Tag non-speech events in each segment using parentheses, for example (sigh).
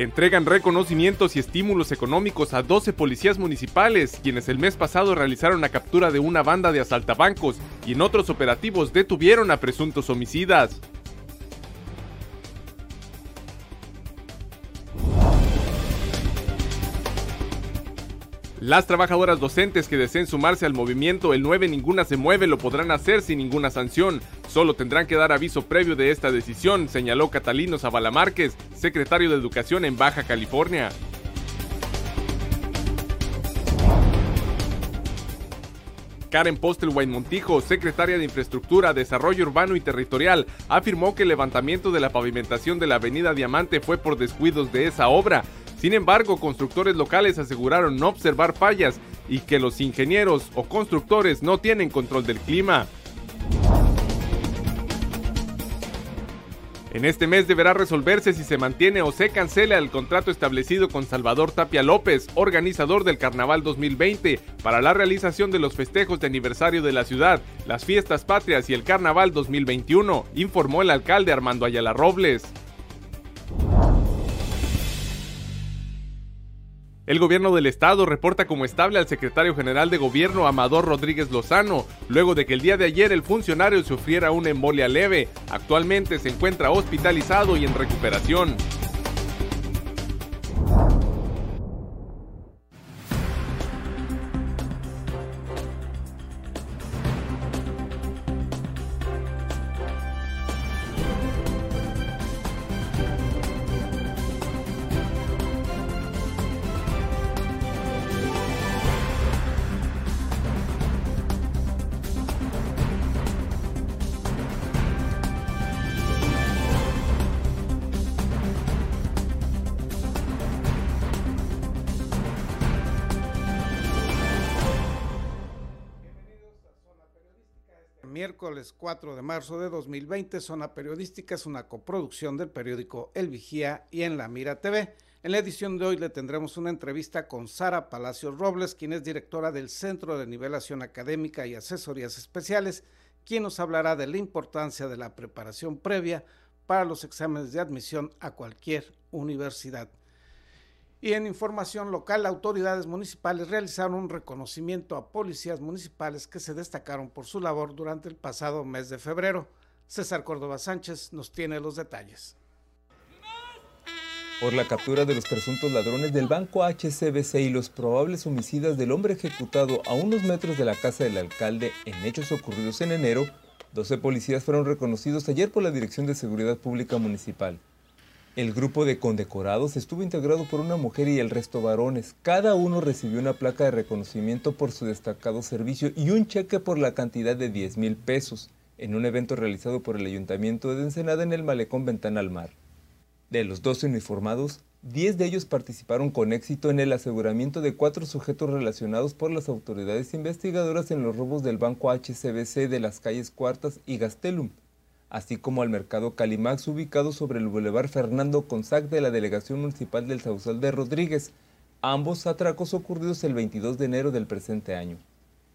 Entregan reconocimientos y estímulos económicos a 12 policías municipales, quienes el mes pasado realizaron la captura de una banda de asaltabancos y en otros operativos detuvieron a presuntos homicidas. Las trabajadoras docentes que deseen sumarse al movimiento El 9 Ninguna se mueve lo podrán hacer sin ninguna sanción. Solo tendrán que dar aviso previo de esta decisión, señaló Catalino Zavala Márquez, secretario de Educación en Baja California. Karen Postelwein Montijo, secretaria de Infraestructura, Desarrollo Urbano y Territorial, afirmó que el levantamiento de la pavimentación de la Avenida Diamante fue por descuidos de esa obra. Sin embargo, constructores locales aseguraron no observar fallas y que los ingenieros o constructores no tienen control del clima. En este mes deberá resolverse si se mantiene o se cancela el contrato establecido con Salvador Tapia López, organizador del Carnaval 2020, para la realización de los festejos de aniversario de la ciudad, las fiestas patrias y el Carnaval 2021, informó el alcalde Armando Ayala Robles. El gobierno del estado reporta como estable al secretario general de gobierno Amador Rodríguez Lozano, luego de que el día de ayer el funcionario sufriera una embolia leve. Actualmente se encuentra hospitalizado y en recuperación. Miércoles 4 de marzo de 2020. Zona Periodística es una coproducción del periódico El Vigía y en La Mira TV. En la edición de hoy le tendremos una entrevista con Sara Palacios Robles, quien es directora del Centro de Nivelación Académica y Asesorías Especiales, quien nos hablará de la importancia de la preparación previa para los exámenes de admisión a cualquier universidad. Y en información local, autoridades municipales realizaron un reconocimiento a policías municipales que se destacaron por su labor durante el pasado mes de febrero. César Córdoba Sánchez nos tiene los detalles. Por la captura de los presuntos ladrones del banco HCBC y los probables homicidas del hombre ejecutado a unos metros de la casa del alcalde en hechos ocurridos en enero, 12 policías fueron reconocidos ayer por la Dirección de Seguridad Pública Municipal. El grupo de condecorados estuvo integrado por una mujer y el resto varones. Cada uno recibió una placa de reconocimiento por su destacado servicio y un cheque por la cantidad de 10 mil pesos en un evento realizado por el Ayuntamiento de Ensenada en el Malecón Ventana al Mar. De los 12 uniformados, 10 de ellos participaron con éxito en el aseguramiento de cuatro sujetos relacionados por las autoridades investigadoras en los robos del banco HCBC de las calles Cuartas y Gastelum, así como al mercado Calimax ubicado sobre el Boulevard Fernando Consac de la Delegación Municipal del Sausal de Rodríguez, ambos atracos ocurridos el 22 de enero del presente año.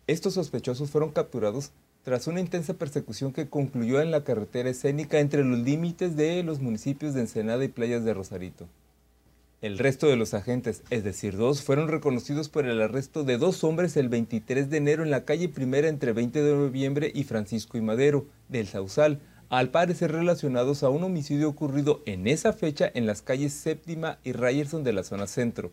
Estos sospechosos fueron capturados tras una intensa persecución que concluyó en la carretera escénica entre los límites de los municipios de Ensenada y Playas de Rosarito. El resto de los agentes, es decir, dos, fueron reconocidos por el arresto de dos hombres el 23 de enero en la calle Primera entre 20 de noviembre y Francisco y Madero, del Sausal, al parecer relacionados a un homicidio ocurrido en esa fecha en las calles Séptima y Ryerson de la zona centro.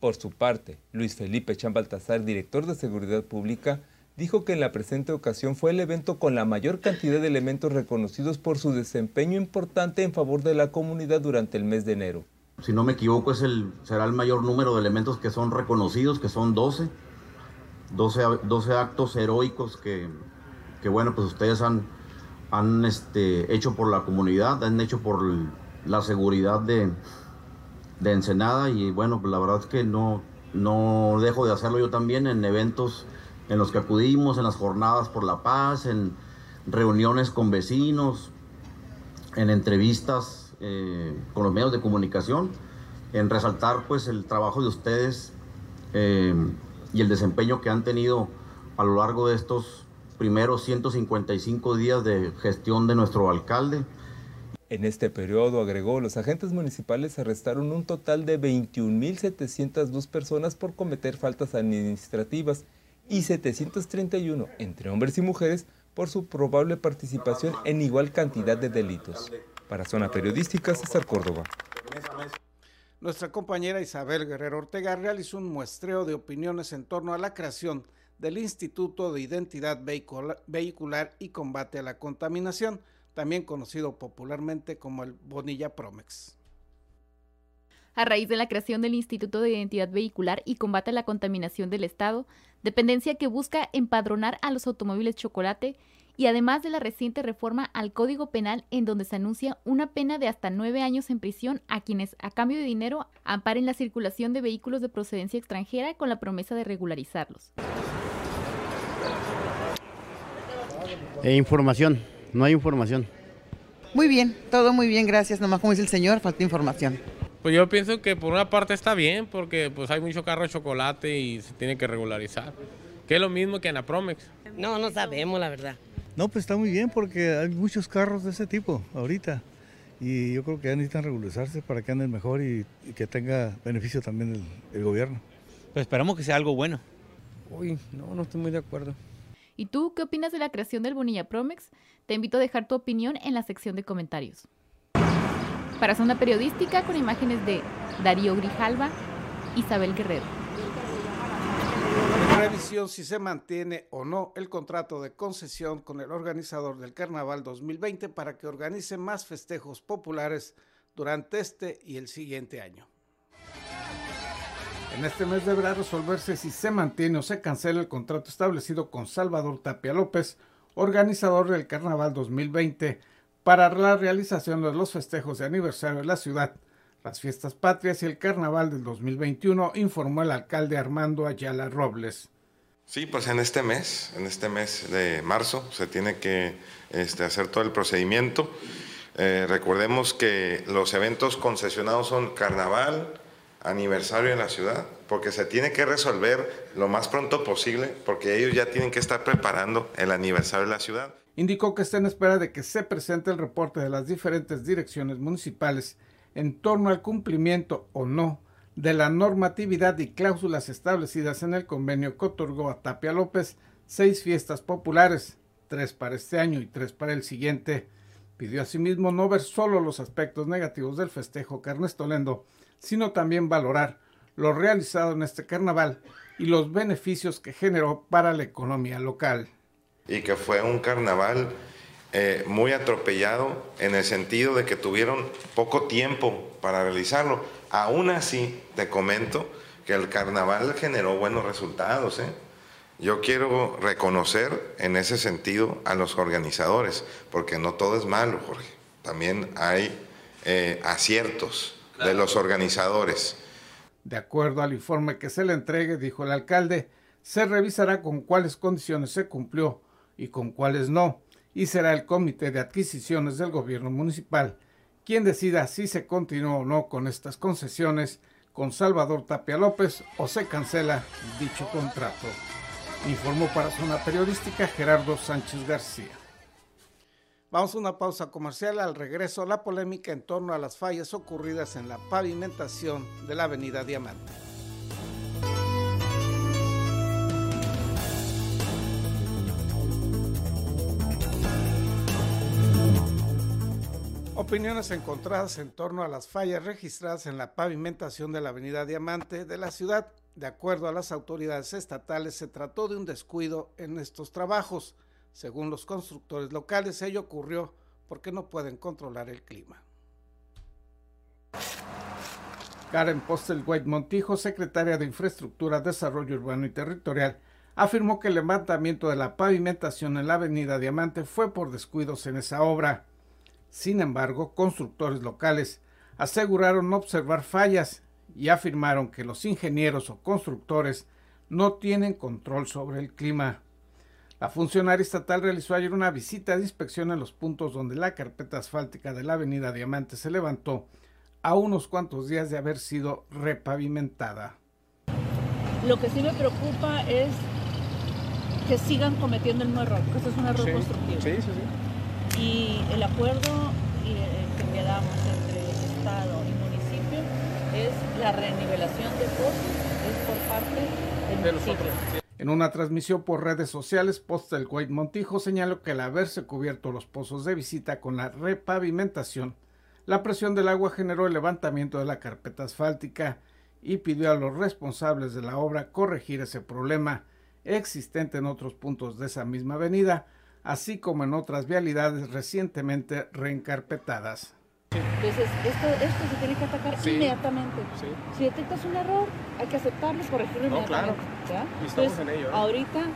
Por su parte, Luis Felipe Chambaltazar, director de Seguridad Pública, dijo que en la presente ocasión fue el evento con la mayor cantidad de elementos reconocidos por su desempeño importante en favor de la comunidad durante el mes de enero. Si no me equivoco, es el, será el mayor número de elementos que son reconocidos, que son 12. 12, 12 actos heroicos que, que, bueno, pues ustedes han, han este, hecho por la comunidad, han hecho por la seguridad de, de Ensenada y bueno, pues la verdad es que no, no dejo de hacerlo yo también en eventos en los que acudimos, en las jornadas por la paz, en reuniones con vecinos, en entrevistas eh, con los medios de comunicación, en resaltar pues el trabajo de ustedes eh, y el desempeño que han tenido a lo largo de estos primeros 155 días de gestión de nuestro alcalde. En este periodo, agregó, los agentes municipales arrestaron un total de 21.702 personas por cometer faltas administrativas y 731 entre hombres y mujeres por su probable participación en igual cantidad de delitos. Para Zona Periodística, César Córdoba. Nuestra compañera Isabel Guerrero Ortega realizó un muestreo de opiniones en torno a la creación del Instituto de Identidad Vehicular y Combate a la Contaminación, también conocido popularmente como el Bonilla Promex. A raíz de la creación del Instituto de Identidad Vehicular y Combate a la Contaminación del Estado, dependencia que busca empadronar a los automóviles chocolate y además de la reciente reforma al Código Penal en donde se anuncia una pena de hasta nueve años en prisión a quienes a cambio de dinero amparen la circulación de vehículos de procedencia extranjera con la promesa de regularizarlos. E información, no hay información. Muy bien, todo muy bien, gracias. Nomás como dice el señor, falta información. Pues yo pienso que por una parte está bien, porque pues hay mucho carro de chocolate y se tiene que regularizar. Que es lo mismo que en la Promex. No, no sabemos la verdad. No, pues está muy bien porque hay muchos carros de ese tipo ahorita. Y yo creo que ya necesitan regularizarse para que anden mejor y, que tenga beneficio también el, el gobierno. Pues esperamos que sea algo bueno. Uy, no, no estoy muy de acuerdo. ¿Y tú qué opinas de la creación del Bonilla Promex? Te invito a dejar tu opinión en la sección de comentarios. Para Zona Periodística, con imágenes de Darío Grijalva, Isabel Guerrero. Revisión si se mantiene o no el contrato de concesión con el organizador del Carnaval 2020 para que organice más festejos populares durante este y el siguiente año. En este mes deberá resolverse si se mantiene o se cancela el contrato establecido con Salvador Tapia López, organizador del Carnaval 2020, para la realización de los festejos de aniversario de la ciudad, las fiestas patrias y el Carnaval del 2021, informó el alcalde Armando Ayala Robles. Sí, pues en este mes, en este mes de marzo, se tiene que este, hacer todo el procedimiento. Eh, recordemos que los eventos concesionados son Carnaval, aniversario en la ciudad, porque se tiene que resolver lo más pronto posible, porque ellos ya tienen que estar preparando el aniversario de la ciudad. Indicó que está en espera de que se presente el reporte de las diferentes direcciones municipales en torno al cumplimiento o no de la normatividad y cláusulas establecidas en el convenio que otorgó a Tapia López seis fiestas populares, tres para este año y tres para el siguiente. Pidió asimismo no ver solo los aspectos negativos del festejo carnestolendo, sino también valorar lo realizado en este carnaval y los beneficios que generó para la economía local. Y que fue un carnaval eh, muy atropellado en el sentido de que tuvieron poco tiempo para realizarlo. Aún así, te comento que el carnaval generó buenos resultados. ¿eh? Yo quiero reconocer en ese sentido a los organizadores, porque no todo es malo, Jorge. También hay eh, aciertos de los organizadores. De acuerdo al informe que se le entregue, dijo el alcalde, se revisará con cuáles condiciones se cumplió y con cuáles no, y será el comité de adquisiciones del gobierno municipal quien decida si se continúa o no con estas concesiones con Salvador Tapia López o se cancela dicho contrato. Informó para Zona Periodística Gerardo Sánchez García. Vamos a una pausa comercial. Al regreso, la polémica en torno a las fallas ocurridas en la pavimentación de la Avenida Diamante. Opiniones encontradas en torno a las fallas registradas en la pavimentación de la Avenida Diamante de la ciudad. De acuerdo a las autoridades estatales, se trató de un descuido en estos trabajos. Según los constructores locales, ello ocurrió porque no pueden controlar el clima. Karen Postelwhite Montijo, secretaria de Infraestructura, Desarrollo Urbano y Territorial, afirmó que el levantamiento de la pavimentación en la avenida Diamante fue por descuidos en esa obra. Sin embargo, constructores locales aseguraron no observar fallas y afirmaron que los ingenieros o constructores no tienen control sobre el clima. La funcionaria estatal realizó ayer una visita de inspección en los puntos donde la carpeta asfáltica de la avenida Diamante se levantó a unos cuantos días de haber sido repavimentada. Lo que sí me preocupa es que sigan cometiendo el mismo error, porque eso es un error constructivo. Y el acuerdo eh, que damos entre Estado y municipio es la renivelación de pozos, es por parte del municipio. En una transmisión por redes sociales, Post del White Montijo señaló que al haberse cubierto los pozos de visita con la repavimentación, la presión del agua generó el levantamiento de la carpeta asfáltica y pidió a los responsables de la obra corregir ese problema existente en otros puntos de esa misma avenida, así como en otras vialidades recientemente reencarpetadas. Entonces, esto, esto se tiene que atacar inmediatamente. Si detectas un error, hay que aceptarlo y corregirlo inmediatamente. Entonces, en ello, ahorita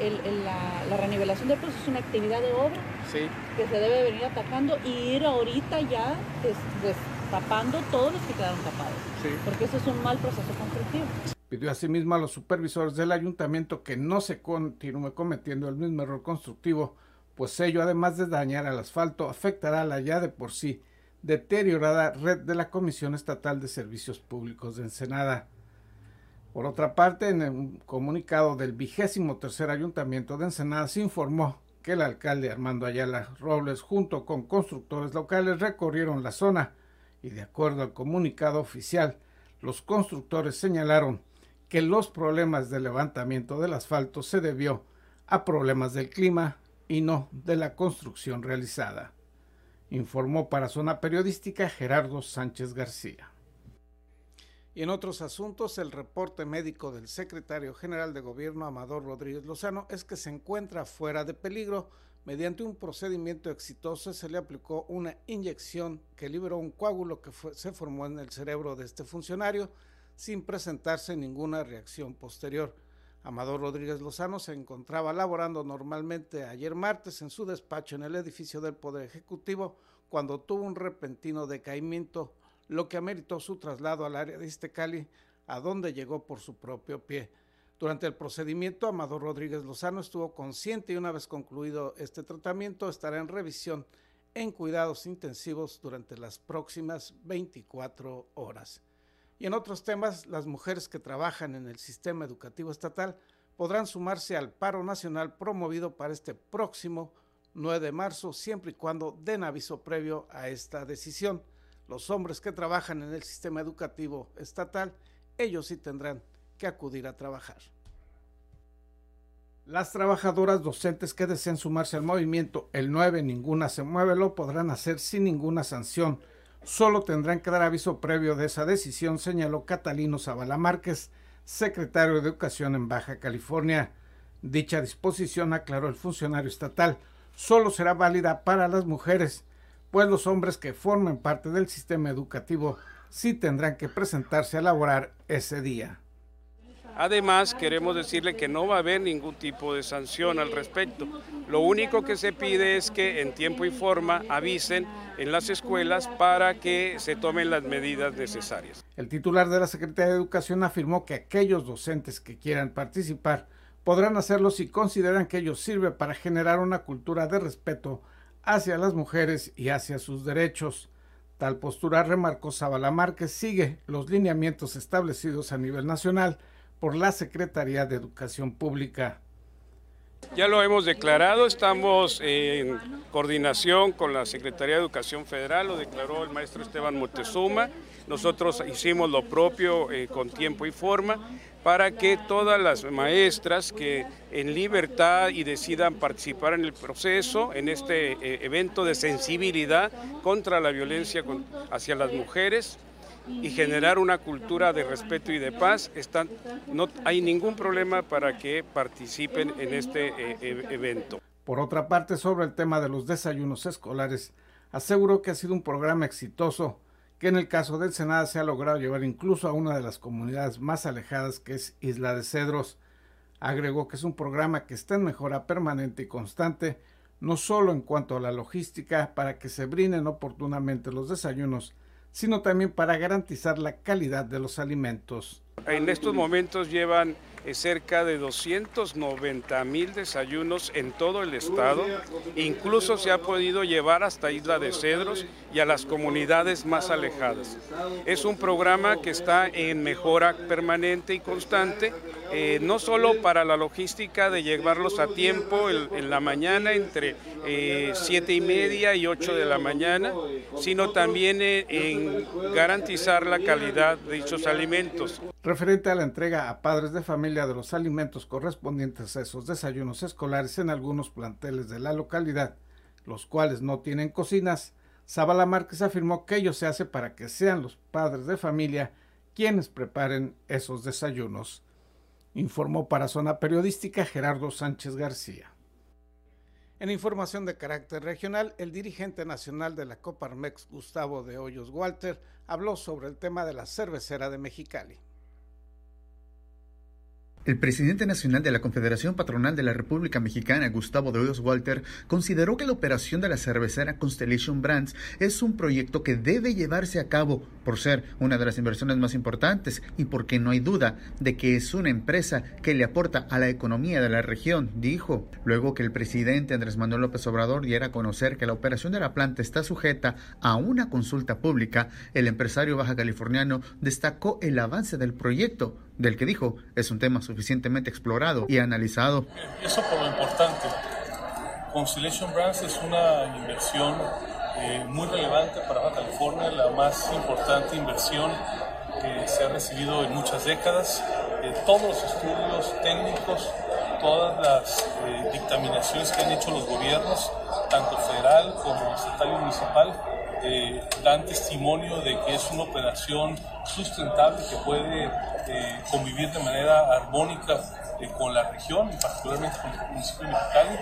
el, la, la, renivelación del proceso es una actividad de obra que se debe venir atacando y ir ahorita ya destapando todos los que quedaron tapados. Porque eso es un mal proceso constructivo. Pidió asimismo a los supervisores del ayuntamiento que no se continúe cometiendo el mismo error constructivo, pues ello, además de dañar al asfalto, afectará a la ya de por sí deteriorada red de la Comisión Estatal de Servicios Públicos de Ensenada. Por otra parte, en un comunicado del vigésimo tercer ayuntamiento de Ensenada se informó que el alcalde Armando Ayala Robles junto con constructores locales recorrieron la zona y de acuerdo al comunicado oficial, los constructores señalaron que los problemas de levantamiento del asfalto se debió a problemas del clima y no de la construcción realizada, informó para Zona Periodística Gerardo Sánchez García. Y en otros asuntos, el reporte médico del secretario general de Gobierno, Amador Rodríguez Lozano, es que se encuentra fuera de peligro. Mediante un procedimiento exitoso se le aplicó una inyección que liberó un coágulo que se formó en el cerebro de este funcionario sin presentarse ninguna reacción posterior. Amador Rodríguez Lozano se encontraba laborando normalmente ayer martes en su despacho en el edificio del Poder Ejecutivo cuando tuvo un repentino decaimiento, lo que ameritó su traslado al área de Iztecali, a donde llegó por su propio pie. Durante el procedimiento, Amador Rodríguez Lozano estuvo consciente y una vez concluido este tratamiento estará en revisión en cuidados intensivos durante las próximas 24 horas. Y en otros temas, las mujeres que trabajan en el sistema educativo estatal podrán sumarse al paro nacional promovido para este próximo 9 de marzo, siempre y cuando den aviso previo a esta decisión. Los hombres que trabajan en el sistema educativo estatal, ellos sí tendrán que acudir a trabajar. Las trabajadoras docentes que deseen sumarse al movimiento El 9 Ninguna se mueve lo podrán hacer sin ninguna sanción Solo tendrán que dar aviso previo de esa decisión, señaló Catalino Zavala Márquez, secretario de Educación en Baja California. Dicha disposición, aclaró el funcionario estatal, solo será válida para las mujeres, pues los hombres que formen parte del sistema educativo sí tendrán que presentarse a laborar ese día. Además, queremos decirle que no va a haber ningún tipo de sanción al respecto. Lo único que se pide es que en tiempo y forma avisen en las escuelas para que se tomen las medidas necesarias. El titular de la Secretaría de Educación afirmó que aquellos docentes que quieran participar podrán hacerlo si consideran que ello sirve para generar una cultura de respeto hacia las mujeres y hacia sus derechos. Tal postura, remarcó Zabala Márquez, sigue los lineamientos establecidos a nivel nacional por la Secretaría de Educación Pública. Ya lo hemos declarado, estamos en coordinación con la Secretaría de Educación Federal, lo declaró el maestro Esteban Montezuma. Nosotros hicimos lo propio eh, con tiempo y forma para que todas las maestras que en libertad y decidan participar en el proceso, en este eh, evento de sensibilidad contra la violencia hacia las mujeres, y generar una cultura de respeto y de paz, están, no hay ningún problema para que participen en este eh, e, evento. Por otra parte, sobre el tema de los desayunos escolares, aseguró que ha sido un programa exitoso, que en el caso del Senado se ha logrado llevar incluso a una de las comunidades más alejadas que es Isla de Cedros. Agregó que es un programa que está en mejora permanente y constante, no solo en cuanto a la logística para que se brinden oportunamente los desayunos, sino también para garantizar la calidad de los alimentos. En estos momentos llevan cerca de 290 mil desayunos en todo el estado. Incluso se ha podido llevar hasta Isla de Cedros y a las comunidades más alejadas. Es un programa que está en mejora permanente y constante, eh, no solo para la logística de llevarlos a tiempo en, la mañana entre eh, siete y media y 8 de la mañana, sino también en garantizar la calidad de dichos alimentos. Referente a la entrega a padres de familia de los alimentos correspondientes a esos desayunos escolares en algunos planteles de la localidad, los cuales no tienen cocinas, Zabala Márquez afirmó que ello se hace para que sean los padres de familia quienes preparen esos desayunos. Informó para Zona Periodística Gerardo Sánchez García. En información de carácter regional, el dirigente nacional de la Coparmex, Gustavo de Hoyos Walter, habló sobre el tema de la cervecera de Mexicali. El presidente nacional de la Confederación Patronal de la República Mexicana, Gustavo de Hoyos Walter, consideró que la operación de la cervecera Constellation Brands es un proyecto que debe llevarse a cabo por ser una de las inversiones más importantes y porque no hay duda de que es una empresa que le aporta a la economía de la región, dijo. Luego que el presidente Andrés Manuel López Obrador diera a conocer que la operación de la planta está sujeta a una consulta pública, el empresario baja californiano destacó el avance del proyecto, del que dijo es un tema suficientemente explorado y analizado. Eso por lo importante. Constellation Brands es una inversión eh, muy relevante para Baja California, la más importante inversión que se ha recibido en muchas décadas. Eh, todos los estudios técnicos, todas las eh, dictaminaciones que han hecho los gobiernos, tanto federal como estatal y municipal, dan testimonio de que es una operación sustentable que puede convivir de manera armónica con la región y particularmente con el municipio de Mexicali.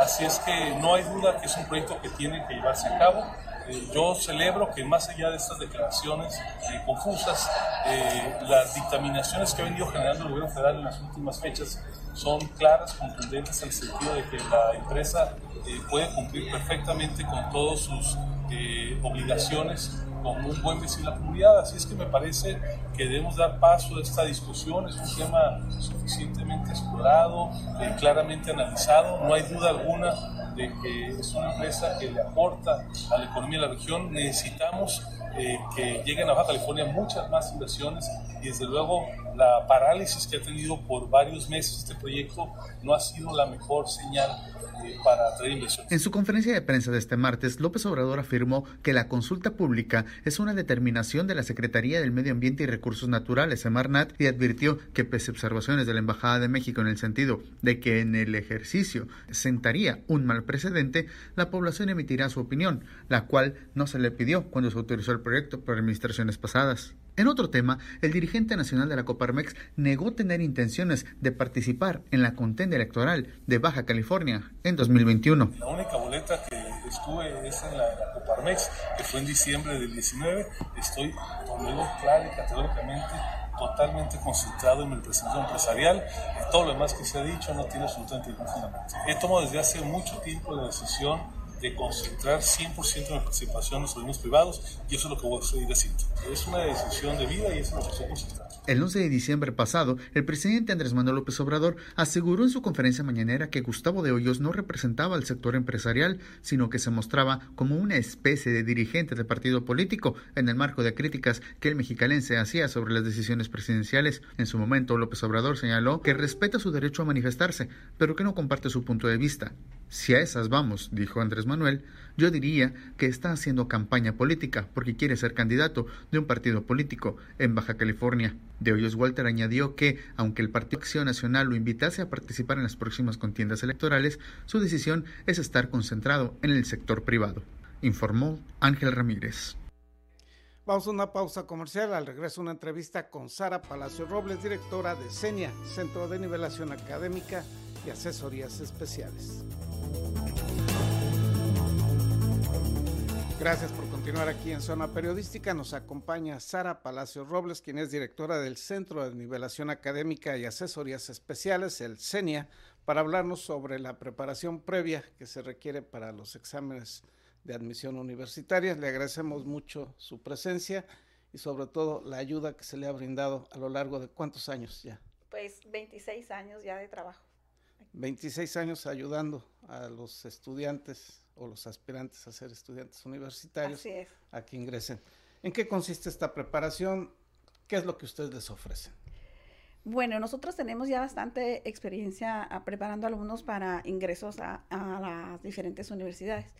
Así es que no hay duda que es un proyecto que tiene que llevarse a cabo. Eh, yo celebro que más allá de estas declaraciones eh, confusas, eh, las dictaminaciones que ha venido generando el gobierno federal en las últimas fechas son claras, contundentes en el sentido de que la empresa puede cumplir perfectamente con todas sus obligaciones como un buen vecino de la comunidad. Así es que me parece que debemos dar paso a esta discusión. Es un tema suficientemente explorado, eh, claramente analizado. No hay duda alguna de que es una empresa que le aporta a la economía de la región. Necesitamos eh, que lleguen a Baja California muchas más inversiones y desde luego la parálisis que ha tenido por varios meses este proyecto no ha sido la mejor señal para En su conferencia de prensa de este martes, López Obrador afirmó que la consulta pública es una determinación de la Secretaría del Medio Ambiente y Recursos Naturales, Semarnat, y advirtió que pese a observaciones de la Embajada de México en el sentido de que en el ejercicio sentaría un mal precedente, la población emitirá su opinión, la cual no se le pidió cuando se autorizó el proyecto por administraciones pasadas. En otro tema, el dirigente nacional de la Coparmex negó tener intenciones de participar en la contienda electoral de Baja California en 2021. La única boleta que estuve es en la, Coparmex, que fue en diciembre del 19. Estoy, como claro y categóricamente, totalmente concentrado en el crecimiento empresarial. Todo lo demás que se ha dicho no tiene absolutamente ningún fundamento. He tomado desde hace mucho tiempo la decisión de concentrar 100% de mi participación en los privados y eso es lo que voy a seguir haciendo. Es una decisión de vida y es. El 11 de diciembre pasado, el presidente Andrés Manuel López Obrador aseguró en su conferencia mañanera que Gustavo de Hoyos no representaba al sector empresarial, sino que se mostraba como una especie de dirigente del partido político en el marco de críticas que el mexicalense hacía sobre las decisiones presidenciales. En su momento, López Obrador señaló que respeta su derecho a manifestarse, pero que no comparte su punto de vista. Si a esas vamos, dijo Andrés Manuel, yo diría que está haciendo campaña política porque quiere ser candidato de un partido político en Baja California. De Hoyos Walter añadió que, aunque el Partido Acción Nacional lo invitase a participar en las próximas contiendas electorales, su decisión es estar concentrado en el sector privado, informó Ángel Ramírez. Vamos a una pausa comercial. Al regreso, una entrevista con Sara Palacio Robles, directora de CENIA, Centro de Nivelación Académica y Asesorías Especiales. Gracias por continuar aquí en Zona Periodística. Nos acompaña Sara Palacio Robles, quien es directora del Centro de Nivelación Académica y Asesorías Especiales, el CENIA, para hablarnos sobre la preparación previa que se requiere para los exámenes de admisión universitaria. Le agradecemos mucho su presencia y sobre todo la ayuda que se le ha brindado a lo largo de cuántos años ya. Pues 26 años ya de trabajo. 26 años ayudando a los estudiantes o los aspirantes a ser estudiantes universitarios a que ingresen. ¿En qué consiste esta preparación? ¿Qué es lo que ustedes les ofrecen? Bueno, nosotros tenemos ya bastante experiencia ah, preparando alumnos para ingresos a, las diferentes universidades,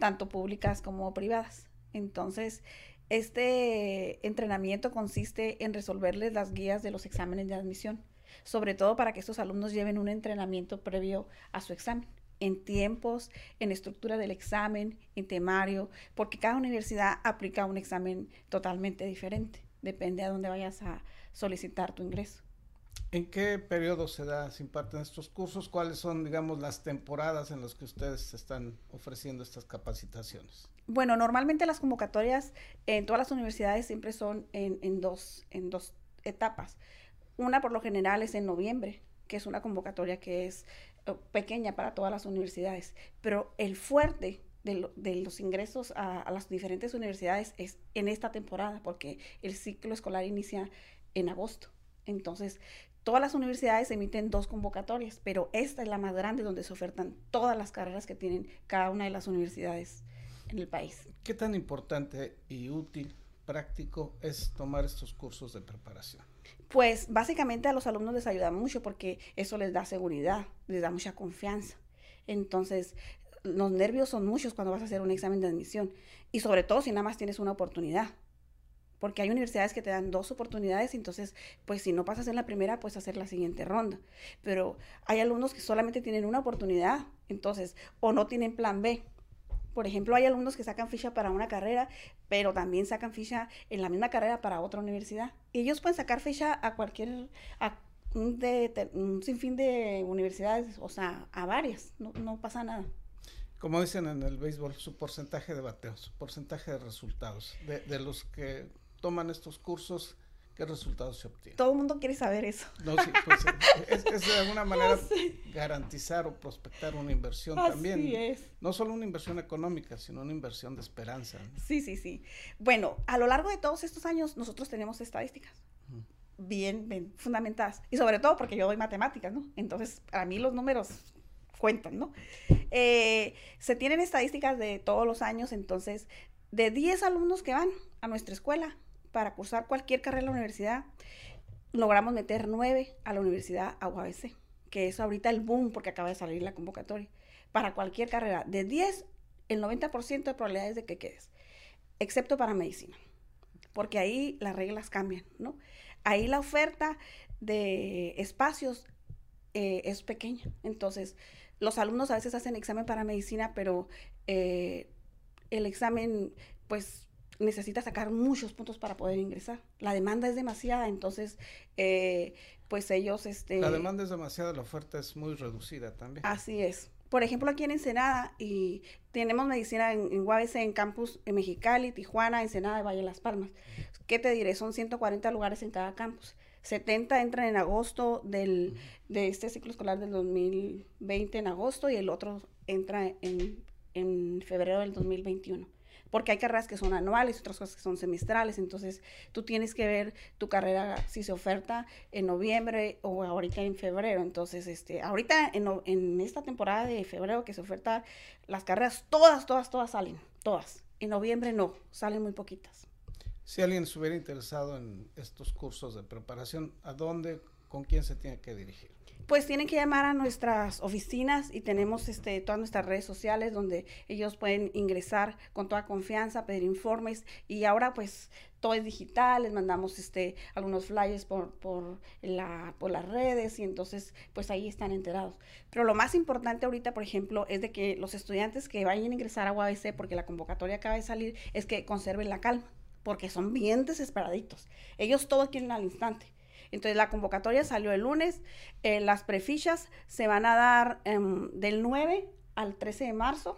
tanto públicas como privadas. Entonces, este entrenamiento consiste en resolverles las guías de los exámenes de admisión, sobre todo para que estos alumnos lleven un entrenamiento previo a su examen en tiempos, en estructura del examen, en temario, porque cada universidad aplica un examen totalmente diferente, depende a dónde vayas a solicitar tu ingreso. ¿En qué periodo se da, se imparten estos cursos? ¿Cuáles son, digamos, las temporadas en las que ustedes están ofreciendo estas capacitaciones? Bueno, normalmente las convocatorias en todas las universidades siempre son en, dos, en dos etapas. Una por lo general es en noviembre, que es una convocatoria que es eh, pequeña para todas las universidades, pero el fuerte de, los ingresos a, a, las diferentes universidades es en esta temporada, porque el ciclo escolar inicia en agosto. Entonces, Todas las universidades emiten dos convocatorias, pero esta es la más grande donde se ofertan todas las carreras que tienen cada una de las universidades en el país. ¿Qué tan importante y útil, práctico es tomar estos cursos de preparación? Pues básicamente a los alumnos les ayuda mucho porque eso les da seguridad, les da mucha confianza. Entonces, los nervios son muchos cuando vas a hacer un examen de admisión y sobre todo si nada más tienes una oportunidad porque hay universidades que te dan dos oportunidades, entonces, pues si no pasas en la primera, puedes hacer la siguiente ronda. Pero hay alumnos que solamente tienen una oportunidad, entonces, o no tienen plan B. Por ejemplo, hay alumnos que sacan ficha para una carrera, pero también sacan ficha en la misma carrera para otra universidad. Y ellos pueden sacar ficha a cualquier, a un, de, un sinfín de universidades, o sea, a varias, no, no pasa nada como dicen en el béisbol, su porcentaje de bateos, su porcentaje de resultados, de, de, los que toman estos cursos, ¿qué resultados se obtienen? Todo el mundo quiere saber eso. No, sí, pues es, de alguna (laughs) manera garantizar o prospectar una inversión Así también. Es. No solo una inversión económica, sino una inversión de esperanza. Sí, sí, sí. Bueno, a lo largo de todos estos años nosotros tenemos estadísticas. Bien, bien fundamentadas. Y sobre todo porque yo doy matemáticas, ¿no? Entonces, a mí los números cuentan, ¿no? Eh, se tienen estadísticas de todos los años, entonces, de 10 alumnos que van a nuestra escuela, para cursar cualquier carrera en la universidad, logramos meter nueve a la universidad a UABC, que es ahorita el boom porque acaba de salir la convocatoria. Para cualquier carrera, de 10, el 90% de probabilidades de que quedes, excepto para medicina, porque ahí las reglas cambian, ¿no? Ahí la oferta de espacios eh, es pequeña. Entonces, los alumnos a veces hacen examen para medicina, pero eh, el examen, pues necesita sacar muchos puntos para poder ingresar. La demanda es demasiada, entonces, eh, pues ellos... Este, la demanda es demasiada, la oferta es muy reducida también. Así es. Por ejemplo, aquí en Ensenada, y tenemos medicina en, en UABC, en campus en Mexicali, Tijuana, Ensenada y Valle de Las Palmas. ¿Qué te diré? Son 140 lugares en cada campus. 70 entran en agosto del, de este ciclo escolar del 2020 en agosto y el otro entra en, en febrero del 2021 porque hay carreras que son anuales, otras cosas que son semestrales, entonces tú tienes que ver tu carrera si se oferta en noviembre o ahorita en febrero, entonces este, ahorita en, en esta temporada de febrero que se oferta, las carreras todas, todas, todas salen, todas, en noviembre no, salen muy poquitas. Si alguien estuviera interesado en estos cursos de preparación, ¿a dónde, con quién se tiene que dirigir? Pues tienen que llamar a nuestras oficinas y tenemos este, todas nuestras redes sociales donde ellos pueden ingresar con toda confianza, pedir informes y ahora pues todo es digital, les mandamos este, algunos flyers por, por, la, por las redes y entonces pues ahí están enterados. Pero lo más importante ahorita, por ejemplo, es de que los estudiantes que vayan a ingresar a UABC porque la convocatoria acaba de salir, es que conserven la calma, porque son bien desesperaditos. Ellos todo quieren al instante. Entonces la convocatoria salió el lunes, eh, las prefichas se van a dar em, del 9 al 13 de marzo.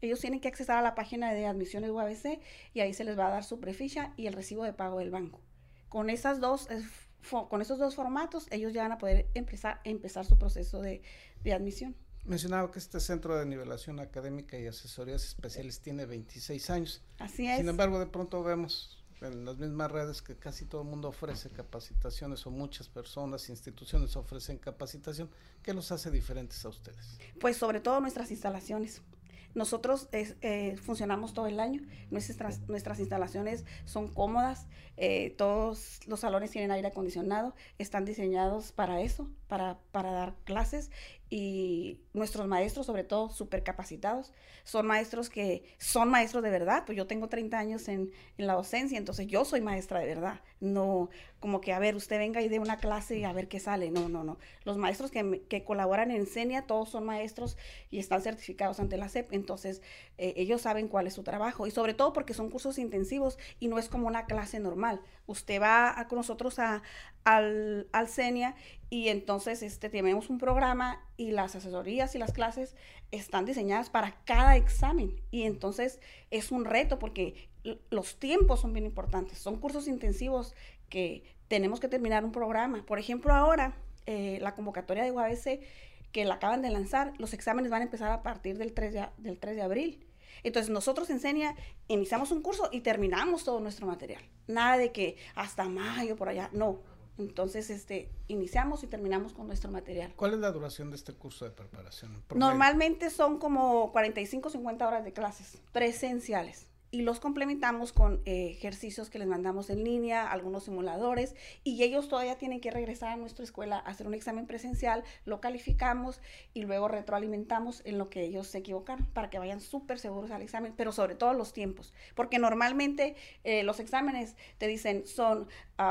Ellos tienen que acceder a la página de admisiones UABC y ahí se les va a dar su preficha y el recibo de pago del banco. Con, esas dos, con esos dos formatos, ellos ya van a poder empezar, empezar su proceso de, de admisión. Mencionaba que este centro de nivelación académica y asesorías especiales tiene 26 años. Así es. Sin embargo, de pronto vemos en las mismas redes que casi todo el mundo ofrece capacitaciones o muchas personas, instituciones ofrecen capacitación. ¿Qué los hace diferentes a ustedes? Pues sobre todo nuestras instalaciones. Nosotros eh, funcionamos todo el año, nuestras, nuestras instalaciones son cómodas, eh, todos los salones tienen aire acondicionado, están diseñados para eso, para, para dar clases y nuestros maestros, sobre todo, súper capacitados. Son maestros que son maestros de verdad. Pues yo tengo 30 años en, en, la docencia, entonces yo soy maestra de verdad. No como que, a ver, usted venga y dé una clase y a ver qué sale. No, no, no. Los maestros que, que colaboran en CENIA, todos son maestros y están certificados ante la SEP. Entonces, eh, ellos saben cuál es su trabajo. Y sobre todo porque son cursos intensivos y no es como una clase normal. Usted va a, con nosotros a, al, al CENIA y entonces este, tenemos un programa y las asesorías y las clases están diseñadas para cada examen. Y entonces es un reto porque los tiempos son bien importantes. Son cursos intensivos que tenemos que terminar un programa. Por ejemplo, ahora eh, la convocatoria de UABC que la acaban de lanzar, los exámenes van a empezar a partir del 3 de, del 3 de abril. Entonces nosotros en CENIA iniciamos un curso y terminamos todo nuestro material. Nada de que hasta mayo por allá, no entonces, este, iniciamos y terminamos con nuestro material. ¿Cuál es la duración de este curso de preparación? Normalmente son como 45, 50 horas de clases presenciales y los complementamos con eh, ejercicios que les mandamos en línea, algunos simuladores, y ellos todavía tienen que regresar a nuestra escuela a hacer un examen presencial, lo calificamos y luego retroalimentamos en lo que ellos se equivocaron para que vayan súper seguros al examen, pero sobre todo los tiempos, porque normalmente eh, los exámenes te dicen son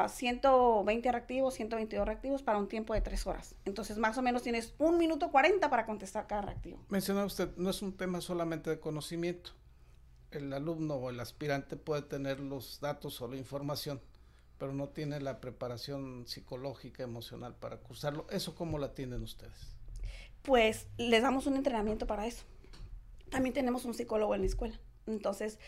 120 ah, reactivos, 122 reactivos para un tiempo de tres horas. Entonces, más o menos tienes un minuto 40 para contestar cada reactivo. Menciona usted, no es un tema solamente de conocimiento el alumno o el aspirante puede tener los datos o la información, pero no tiene la preparación psicológica, emocional para cursarlo. ¿Eso cómo la tienen ustedes? Pues les damos un entrenamiento para eso. También tenemos un psicólogo en la escuela. Entonces,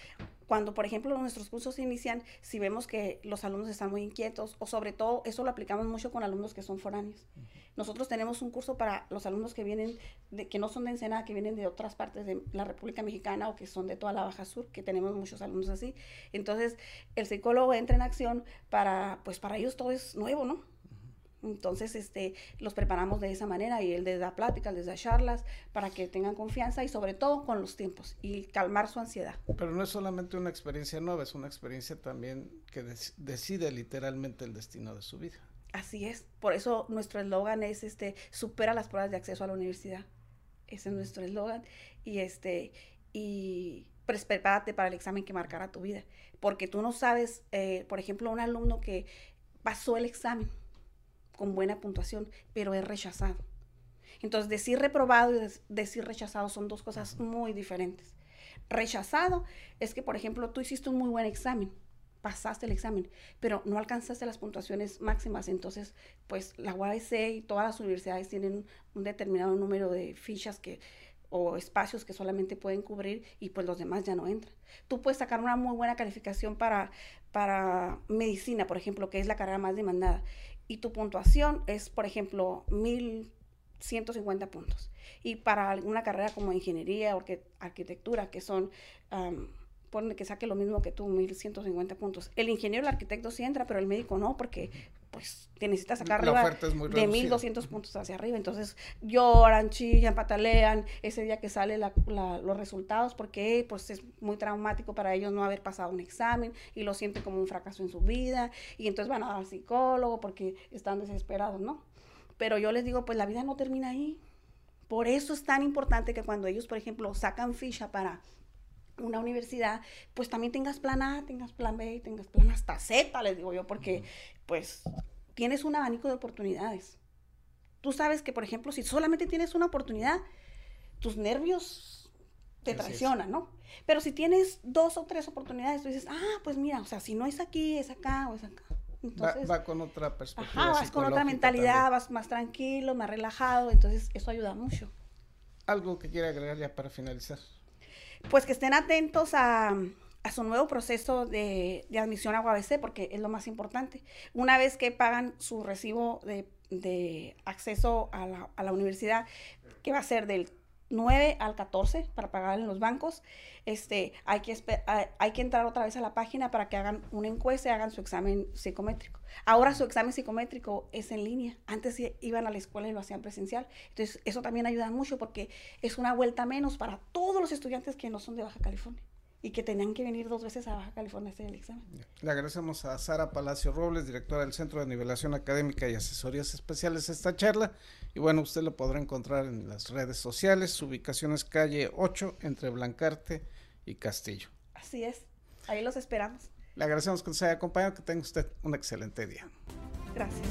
cuando, por ejemplo, nuestros cursos inician, si vemos que los alumnos están muy inquietos, o sobre todo, eso lo aplicamos mucho con alumnos que son foráneos. Nosotros tenemos un curso para los alumnos que vienen, de, que no son de Ensenada, que vienen de otras partes de la República Mexicana o que son de toda la Baja Sur, que tenemos muchos alumnos así. Entonces, el psicólogo entra en acción para, pues para ellos todo es nuevo, ¿no? Entonces, este, los preparamos de esa manera y él les da pláticas, les da charlas para que tengan confianza y sobre todo con los tiempos y calmar su ansiedad. Pero no es solamente una experiencia nueva, es una experiencia también que decide literalmente el destino de su vida. Así es. Por eso nuestro eslogan es este supera las pruebas de acceso a la universidad. Ese es nuestro eslogan. Y este, y pues, prepárate para el examen que marcará tu vida. Porque tú no sabes, eh, por ejemplo, un alumno que pasó el examen con buena puntuación, pero es rechazado. Entonces, decir reprobado y decir rechazado son dos cosas muy diferentes. Rechazado es que, por ejemplo, tú hiciste un muy buen examen, pasaste el examen, pero no alcanzaste las puntuaciones máximas. Entonces, pues la UABC y todas las universidades tienen un determinado número de fichas que o espacios que solamente pueden cubrir y pues los demás ya no entran. Tú puedes sacar una muy buena calificación para, para medicina, por ejemplo, que es la carrera más demandada, y tu puntuación es, por ejemplo, 1150 puntos. Y para alguna carrera como ingeniería o arquitectura, que son pone que saque lo mismo que tú, 1150 puntos. El ingeniero, el arquitecto sí entra, pero el médico no, porque pues te necesitas sacar arriba de 1200 puntos hacia arriba. Entonces lloran, chillan, patalean ese día que salen los resultados porque pues es muy traumático para ellos no haber pasado un examen y lo sienten como un fracaso en su vida y entonces van al psicólogo porque están desesperados, ¿no? Pero yo les digo, pues la vida no termina ahí. Por eso es tan importante que cuando ellos, por ejemplo, sacan ficha para una universidad, pues también tengas plan A, tengas plan B, tengas plan hasta Z, les digo yo, porque pues tienes un abanico de oportunidades. Tú sabes que, por ejemplo, si solamente tienes una oportunidad, tus nervios te traicionan, ¿no? Pero si tienes dos o tres oportunidades, tú dices, ah, pues mira, o sea, si no es aquí, es acá o es acá. Entonces, va, con otra perspectiva. Ajá, vas con otra mentalidad, vas más tranquilo, más relajado, entonces eso ayuda mucho. ¿Algo que quiera agregar ya para finalizar? pues que estén atentos a, su nuevo proceso de, admisión a UABC, porque es lo más importante. Una vez que pagan su recibo de, acceso a la, universidad, que va a ser del 9 al 14 para pagar en los bancos. Este, hay, que hay que entrar otra vez a la página para que hagan una encuesta y hagan su examen psicométrico. Ahora su examen psicométrico es en línea. Antes iban a la escuela y lo hacían presencial. Entonces, eso también ayuda mucho porque es una vuelta menos para todos los estudiantes que no son de Baja California y que tenían que venir dos veces a Baja California a hacer el examen. Le agradecemos a Sara Palacio Robles, directora del Centro de Nivelación Académica y Asesorías Especiales, esta charla. Y bueno, usted lo podrá encontrar en las redes sociales. Su ubicación es calle 8 entre Blancarte y Castillo. Así es, ahí los esperamos. Le agradecemos que nos haya acompañado, que tenga usted un excelente día. Gracias.